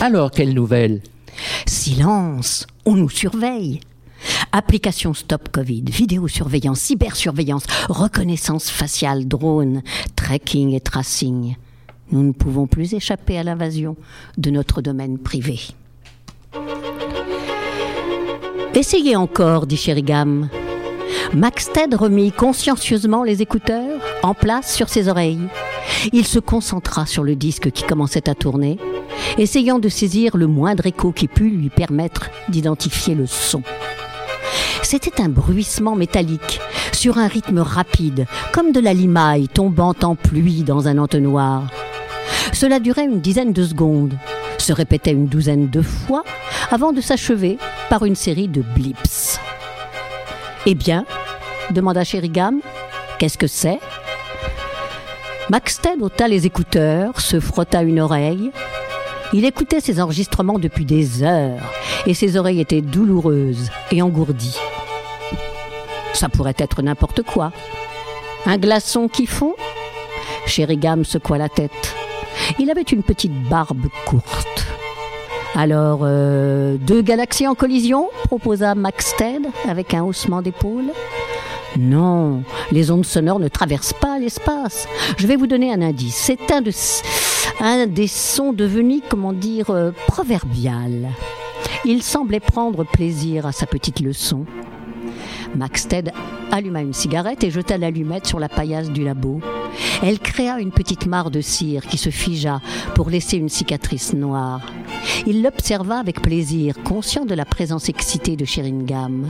Alors, quelle nouvelle? Silence, on nous surveille. Application Stop Covid, vidéosurveillance, cybersurveillance, reconnaissance faciale, drone, tracking et tracing. Nous ne pouvons plus échapper à l'invasion de notre domaine privé. Essayez encore, dit Sherigam. Maxted remit consciencieusement les écouteurs en place sur ses oreilles. Il se concentra sur le disque qui commençait à tourner, essayant de saisir le moindre écho qui pût lui permettre d'identifier le son. C'était un bruissement métallique, sur un rythme rapide, comme de la limaille tombant en pluie dans un entonnoir. Cela durait une dizaine de secondes, se répétait une douzaine de fois, avant de s'achever par une série de blips. Eh bien demanda Sherigam. Qu'est-ce que c'est? Maxted ôta les écouteurs, se frotta une oreille. Il écoutait ses enregistrements depuis des heures et ses oreilles étaient douloureuses et engourdies. Ça pourrait être n'importe quoi. Un glaçon qui fond? Sherigam secoua la tête. Il avait une petite barbe courte. Alors, euh, deux galaxies en collision proposa Maxted avec un haussement d'épaule. Non, les ondes sonores ne traversent pas l'espace. Je vais vous donner un indice. C'est un, de, un des sons devenus, comment dire, euh, proverbial. Il semblait prendre plaisir à sa petite leçon. Maxted alluma une cigarette et jeta l'allumette sur la paillasse du labo. Elle créa une petite mare de cire qui se figea pour laisser une cicatrice noire. Il l'observa avec plaisir, conscient de la présence excitée de Sheringham.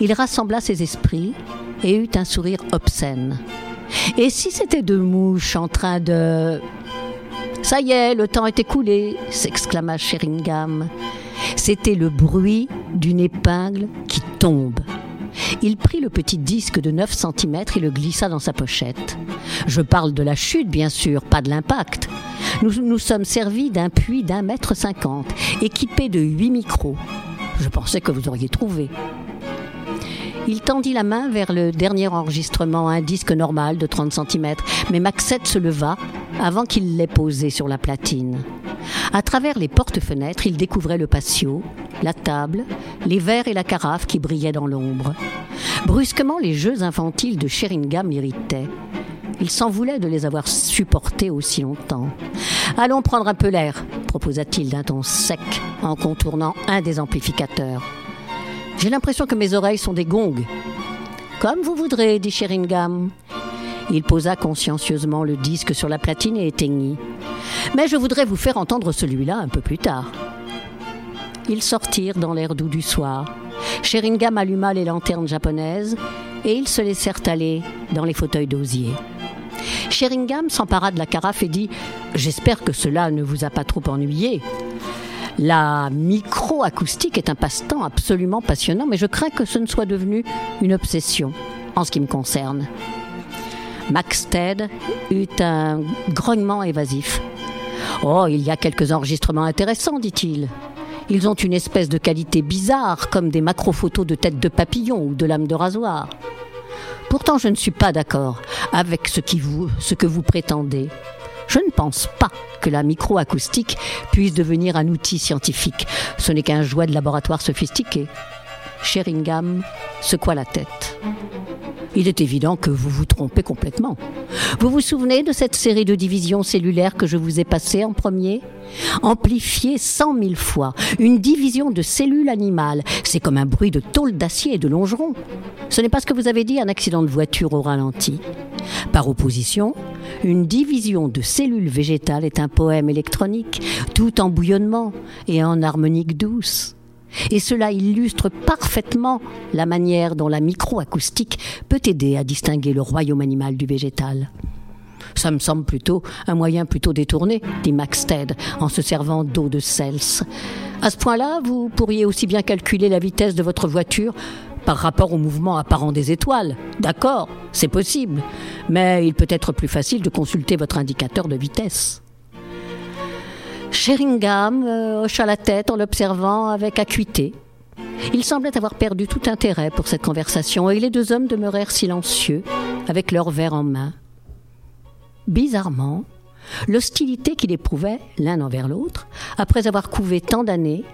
Il rassembla ses esprits et eut un sourire obscène. Et si c'était deux mouches en train de... Ça y est, le temps est écoulé, s'exclama Sheringham. C'était le bruit d'une épingle qui tombe. Il prit le petit disque de 9 cm et le glissa dans sa pochette. Je parle de la chute, bien sûr, pas de l'impact. Nous nous sommes servis d'un puits d'un mètre cinquante, équipé de huit micros. Je pensais que vous auriez trouvé. Il tendit la main vers le dernier enregistrement, un disque normal de 30 cm, mais Maxette se leva avant qu'il l'ait posé sur la platine. À travers les portes-fenêtres, il découvrait le patio, la table, les verres et la carafe qui brillaient dans l'ombre. Brusquement, les jeux infantiles de Sheringham l'irritaient. Il s'en voulait de les avoir supportés aussi longtemps. Allons prendre un peu l'air, proposa-t-il d'un ton sec en contournant un des amplificateurs. J'ai l'impression que mes oreilles sont des gongs. Comme vous voudrez, dit Sheringham. Il posa consciencieusement le disque sur la platine et éteignit. Mais je voudrais vous faire entendre celui-là un peu plus tard. Ils sortirent dans l'air doux du soir. Sheringham alluma les lanternes japonaises et ils se laissèrent aller dans les fauteuils d'osier. Sheringham s'empara de la carafe et dit J'espère que cela ne vous a pas trop ennuyé. La micro-acoustique est un passe-temps absolument passionnant, mais je crains que ce ne soit devenu une obsession en ce qui me concerne. Max Ted eut un grognement évasif. Oh, il y a quelques enregistrements intéressants, dit-il. Ils ont une espèce de qualité bizarre, comme des macro-photos de têtes de papillon ou de lames de rasoir. Pourtant, je ne suis pas d'accord avec ce que vous prétendez. Je ne pense pas que la microacoustique puisse devenir un outil scientifique. Ce n'est qu'un jouet de laboratoire sophistiqué. Sheringham secoua la tête. Il est évident que vous vous trompez complètement. Vous vous souvenez de cette série de divisions cellulaires que je vous ai passée en premier? Amplifiée cent mille fois, une division de cellules animales, c'est comme un bruit de tôle d'acier et de longeron. Ce n'est pas ce que vous avez dit, un accident de voiture au ralenti. Par opposition, une division de cellules végétales est un poème électronique, tout en bouillonnement et en harmonique douce. Et cela illustre parfaitement la manière dont la microacoustique peut aider à distinguer le royaume animal du végétal. Ça me semble plutôt un moyen plutôt détourné, dit Maxted, en se servant d'eau de Cels. À ce point-là, vous pourriez aussi bien calculer la vitesse de votre voiture par rapport au mouvement apparent des étoiles. D'accord, c'est possible, mais il peut être plus facile de consulter votre indicateur de vitesse. Sheringham euh, hocha la tête en l'observant avec acuité. Il semblait avoir perdu tout intérêt pour cette conversation et les deux hommes demeurèrent silencieux, avec leurs verres en main. Bizarrement, L'hostilité qu'il éprouvait l'un envers l'autre, après avoir couvé tant d'années,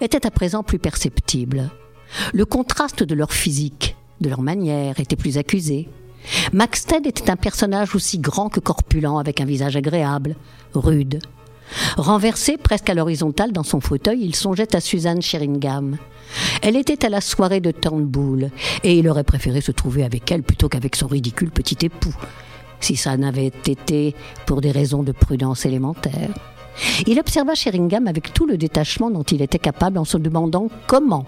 était à présent plus perceptible. Le contraste de leur physique, de leur manière, était plus accusé. Maxted était un personnage aussi grand que corpulent, avec un visage agréable, rude. Renversé presque à l'horizontale dans son fauteuil, il songeait à Suzanne Sheringham. Elle était à la soirée de Turnbull, et il aurait préféré se trouver avec elle plutôt qu'avec son ridicule petit époux, si ça n'avait été pour des raisons de prudence élémentaire. Il observa Sheringham avec tout le détachement dont il était capable en se demandant comment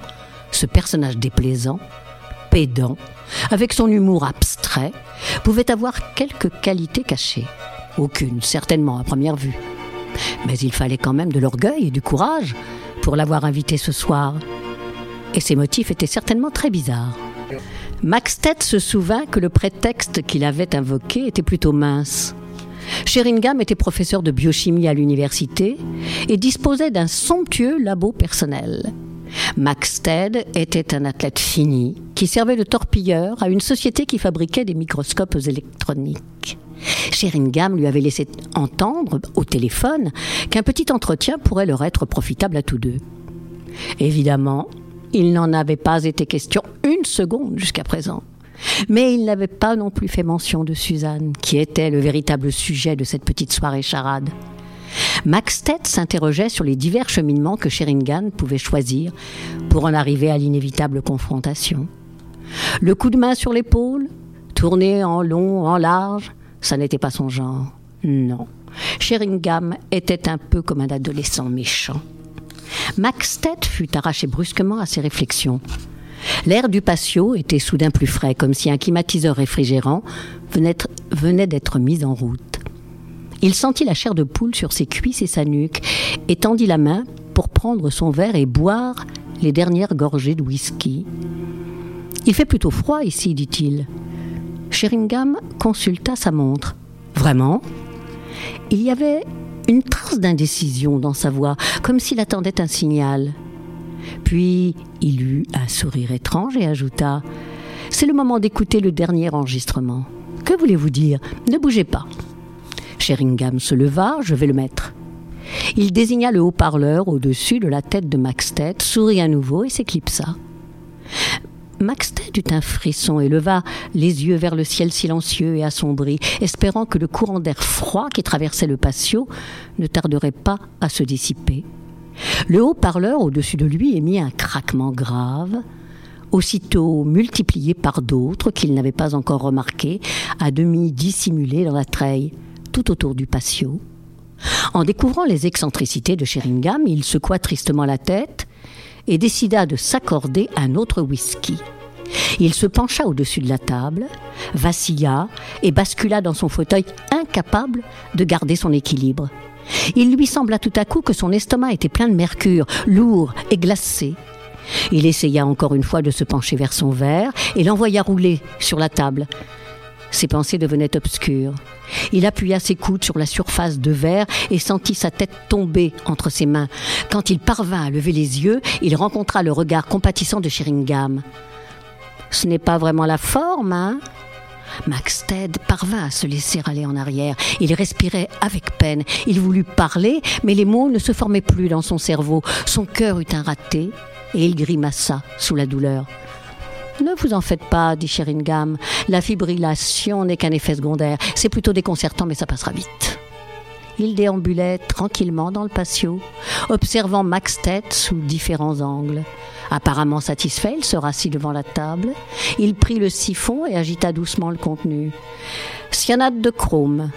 ce personnage déplaisant, pédant, avec son humour abstrait, pouvait avoir quelques qualités cachées. Aucune, certainement, à première vue. Mais il fallait quand même de l'orgueil et du courage pour l'avoir invité ce soir. Et ses motifs étaient certainement très bizarres. Maxted se souvint que le prétexte qu'il avait invoqué était plutôt mince. Sheringham était professeur de biochimie à l'université et disposait d'un somptueux labo personnel. Maxted était un athlète fini qui servait de torpilleur à une société qui fabriquait des microscopes électroniques. Sheringham lui avait laissé entendre au téléphone qu'un petit entretien pourrait leur être profitable à tous deux. Évidemment, il n'en avait pas été question une seconde jusqu'à présent. Mais il n'avait pas non plus fait mention de Suzanne, qui était le véritable sujet de cette petite soirée charade. Maxted s'interrogeait sur les divers cheminements que Sheringham pouvait choisir pour en arriver à l'inévitable confrontation. Le coup de main sur l'épaule, tourner en long, en large, ça n'était pas son genre. Non. Sheringham était un peu comme un adolescent méchant. Maxted fut arraché brusquement à ses réflexions. L'air du patio était soudain plus frais, comme si un climatiseur réfrigérant venait d'être mis en route. Il sentit la chair de poule sur ses cuisses et sa nuque, et tendit la main pour prendre son verre et boire les dernières gorgées de whisky. Il fait plutôt froid ici, dit-il. Sheringham consulta sa montre. Vraiment? Il y avait une trace d'indécision dans sa voix, comme s'il attendait un signal. Puis il eut un sourire étrange et ajouta C'est le moment d'écouter le dernier enregistrement. Que voulez-vous dire? Ne bougez pas. Sheringham se leva, je vais le mettre. Il désigna le haut-parleur au-dessus de la tête de Maxted, sourit à nouveau et s'éclipsa. Maxted eut un frisson et leva les yeux vers le ciel silencieux et assombri, espérant que le courant d'air froid qui traversait le patio ne tarderait pas à se dissiper. Le haut-parleur au-dessus de lui émit un craquement grave, aussitôt multiplié par d'autres qu'il n'avait pas encore remarqués, à demi dissimulés dans la treille, tout autour du patio. En découvrant les excentricités de Sheringham, il secoua tristement la tête et décida de s'accorder un autre whisky. Il se pencha au-dessus de la table, vacilla et bascula dans son fauteuil, incapable de garder son équilibre. Il lui sembla tout à coup que son estomac était plein de mercure, lourd et glacé. Il essaya encore une fois de se pencher vers son verre et l'envoya rouler sur la table. Ses pensées devenaient obscures. Il appuya ses coudes sur la surface de verre et sentit sa tête tomber entre ses mains. Quand il parvint à lever les yeux, il rencontra le regard compatissant de Sheringham. Ce n'est pas vraiment la forme, hein? Maxted parvint à se laisser aller en arrière. Il respirait avec peine. Il voulut parler, mais les mots ne se formaient plus dans son cerveau. Son cœur eut un raté et il grimaça sous la douleur. Ne vous en faites pas, dit Sheringham. La fibrillation n'est qu'un effet secondaire. C'est plutôt déconcertant, mais ça passera vite. Il déambulait tranquillement dans le patio, observant Maxted sous différents angles. Apparemment satisfait, il se rassit devant la table. Il prit le siphon et agita doucement le contenu. Cyanate de chrome.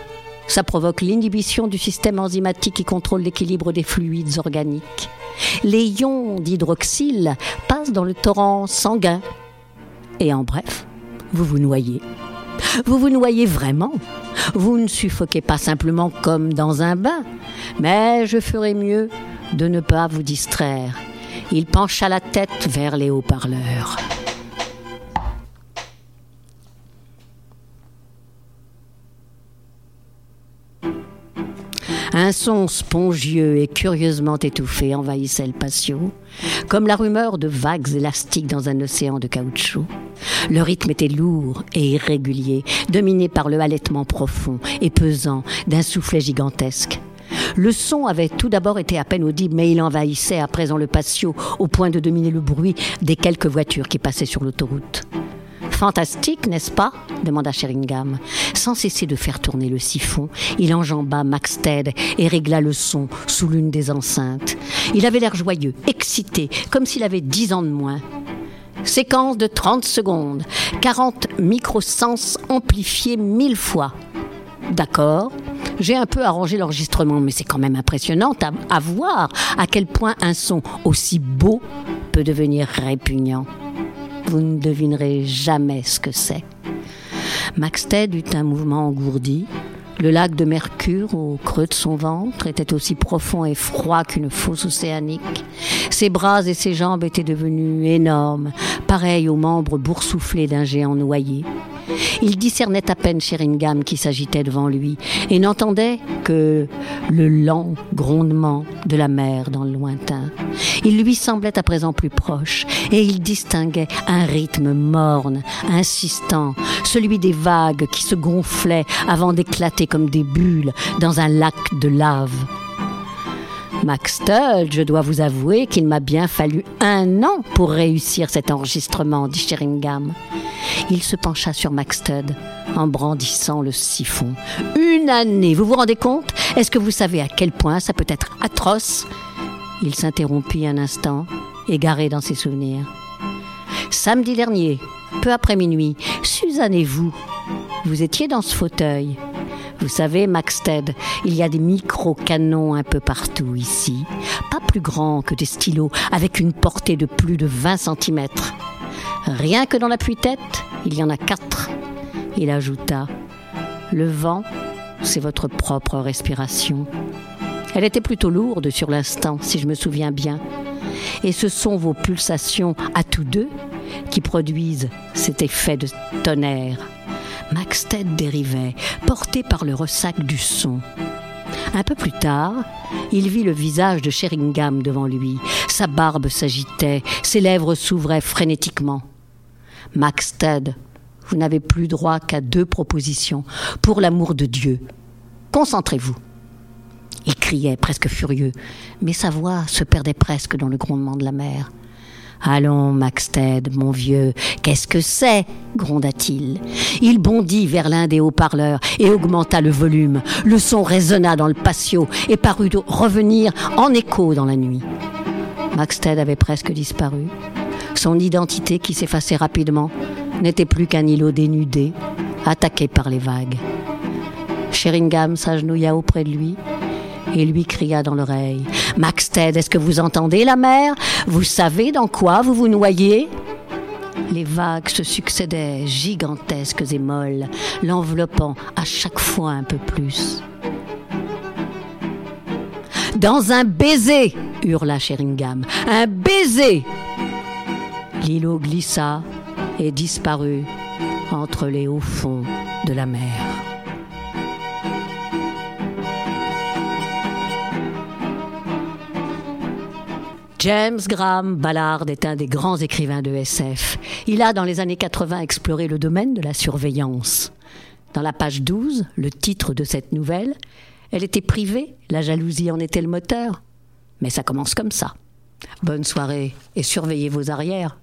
Ça provoque l'inhibition du système enzymatique qui contrôle l'équilibre des fluides organiques. Les ions d'hydroxyle passent dans le torrent sanguin et en bref, vous vous noyez. Vous vous noyez vraiment. Vous ne suffoquez pas simplement comme dans un bain. Mais je ferai mieux de ne pas vous distraire. Il pencha la tête vers les haut-parleurs. Un son spongieux et curieusement étouffé envahissait le patio, comme la rumeur de vagues élastiques dans un océan de caoutchouc. Le rythme était lourd et irrégulier, dominé par le halètement profond et pesant d'un soufflet gigantesque. Le son avait tout d'abord été à peine audible, mais il envahissait à présent le patio au point de dominer le bruit des quelques voitures qui passaient sur l'autoroute. Fantastique, n'est-ce pas demanda Sheringham. Sans cesser de faire tourner le siphon, il enjamba Maxted et régla le son sous l'une des enceintes. Il avait l'air joyeux, excité, comme s'il avait dix ans de moins. Séquence de 30 secondes, 40 microsens amplifiés mille fois. D'accord, j'ai un peu arrangé l'enregistrement, mais c'est quand même impressionnant à, à, voir à quel point un son aussi beau peut devenir répugnant. Vous ne devinerez jamais ce que c'est. Maxted eut un mouvement engourdi. Le lac de Mercure, au creux de son ventre, était aussi profond et froid qu'une fosse océanique. Ses bras et ses jambes étaient devenus énormes, pareils aux membres boursouflés d'un géant noyé. Il discernait à peine Sheringham qui s'agitait devant lui et n'entendait que le lent grondement de la mer dans le lointain. Il lui semblait à présent plus proche et il distinguait un rythme morne, insistant, celui des vagues qui se gonflaient avant d'éclater comme des bulles dans un lac de lave. Max Tull, je dois vous avouer qu'il m'a bien fallu un an pour réussir cet enregistrement, dit Sheringham. Il se pencha sur Maxted en brandissant le siphon. Une année, vous vous rendez compte? Est-ce que vous savez à quel point ça peut être atroce? Il s'interrompit un instant, égaré dans ses souvenirs. Samedi dernier, peu après minuit, Suzanne et vous, vous étiez dans ce fauteuil. Vous savez, Maxted, il y a des micro-canons un peu partout ici, pas plus grands que des stylos, avec une portée de plus de 20 cm. Rien que dans l'appui-tête, il y en a quatre. Il ajouta Le vent, c'est votre propre respiration. Elle était plutôt lourde sur l'instant, si je me souviens bien. Et ce sont vos pulsations à tous deux qui produisent cet effet de tonnerre. Maxted dérivait, porté par le ressac du son. Un peu plus tard, il vit le visage de Sheringham devant lui. Sa barbe s'agitait, ses lèvres s'ouvraient frénétiquement. Maxted, vous n'avez plus droit qu'à deux propositions. Pour l'amour de Dieu, concentrez-vous. Il criait, presque furieux, mais sa voix se perdait presque dans le grondement de la mer. Allons, Maxted, mon vieux, qu'est-ce que c'est? gronda-t-il. Il bondit vers l'un des haut-parleurs et augmenta le volume. Le son résonna dans le patio et parut revenir en écho dans la nuit. Maxted avait presque disparu. Son identité, qui s'effaçait rapidement, n'était plus qu'un îlot dénudé, attaqué par les vagues. Sheringham s'agenouilla auprès de lui et lui cria dans l'oreille Maxted, est-ce que vous entendez la mer? Vous savez dans quoi vous vous noyez? Les vagues se succédaient, gigantesques et molles, l'enveloppant à chaque fois un peu plus. Dans un baiser hurla Sheringham. Un baiser L'îlot glissa et disparut entre les hauts fonds de la mer. James Graham Ballard est un des grands écrivains de SF. Il a, dans les années 80, exploré le domaine de la surveillance. Dans la page 12, le titre de cette nouvelle, elle était privée, la jalousie en était le moteur? Mais ça commence comme ça. Bonne soirée et surveillez vos arrières.